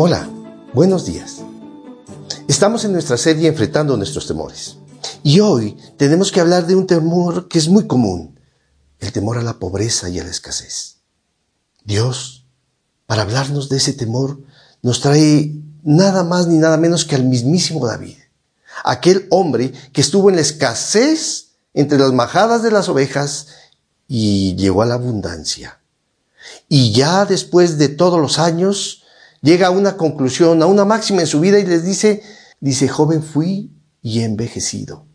Hola, buenos días. Estamos en nuestra serie Enfrentando nuestros temores. Y hoy tenemos que hablar de un temor que es muy común, el temor a la pobreza y a la escasez. Dios, para hablarnos de ese temor, nos trae nada más ni nada menos que al mismísimo David, aquel hombre que estuvo en la escasez entre las majadas de las ovejas y llegó a la abundancia. Y ya después de todos los años, llega a una conclusión, a una máxima en su vida y les dice, dice, joven fui y he envejecido,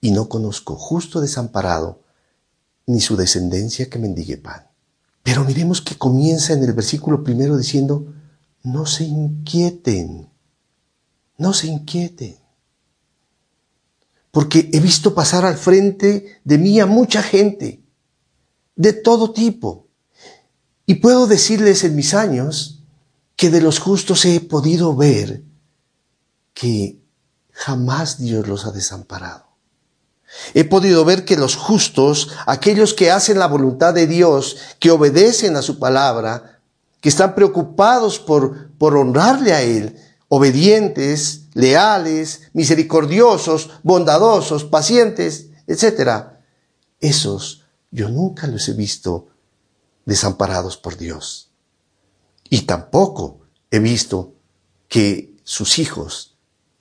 y no conozco justo desamparado, ni su descendencia que mendigue pan. Pero miremos que comienza en el versículo primero diciendo, no se inquieten, no se inquieten, porque he visto pasar al frente de mí a mucha gente, de todo tipo, y puedo decirles en mis años, que de los justos he podido ver que jamás Dios los ha desamparado. He podido ver que los justos, aquellos que hacen la voluntad de Dios, que obedecen a su palabra, que están preocupados por, por honrarle a Él, obedientes, leales, misericordiosos, bondadosos, pacientes, etc. Esos yo nunca los he visto desamparados por Dios. Y tampoco he visto que sus hijos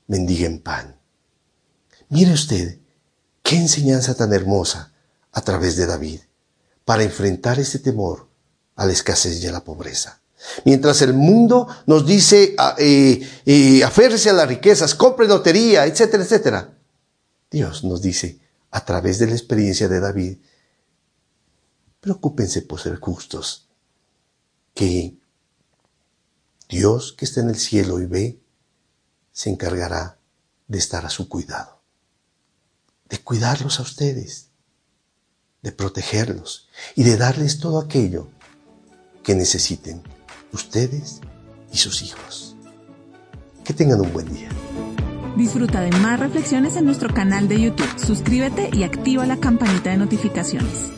mendiguen pan. Mire usted qué enseñanza tan hermosa a través de David para enfrentar ese temor a la escasez y a la pobreza. Mientras el mundo nos dice, ah, eh, eh, aférrese a las riquezas, compre lotería, etcétera, etcétera. Dios nos dice, a través de la experiencia de David, preocúpense por ser justos, que Dios que está en el cielo y ve, se encargará de estar a su cuidado, de cuidarlos a ustedes, de protegerlos y de darles todo aquello que necesiten ustedes y sus hijos. Que tengan un buen día. Disfruta de más reflexiones en nuestro canal de YouTube. Suscríbete y activa la campanita de notificaciones.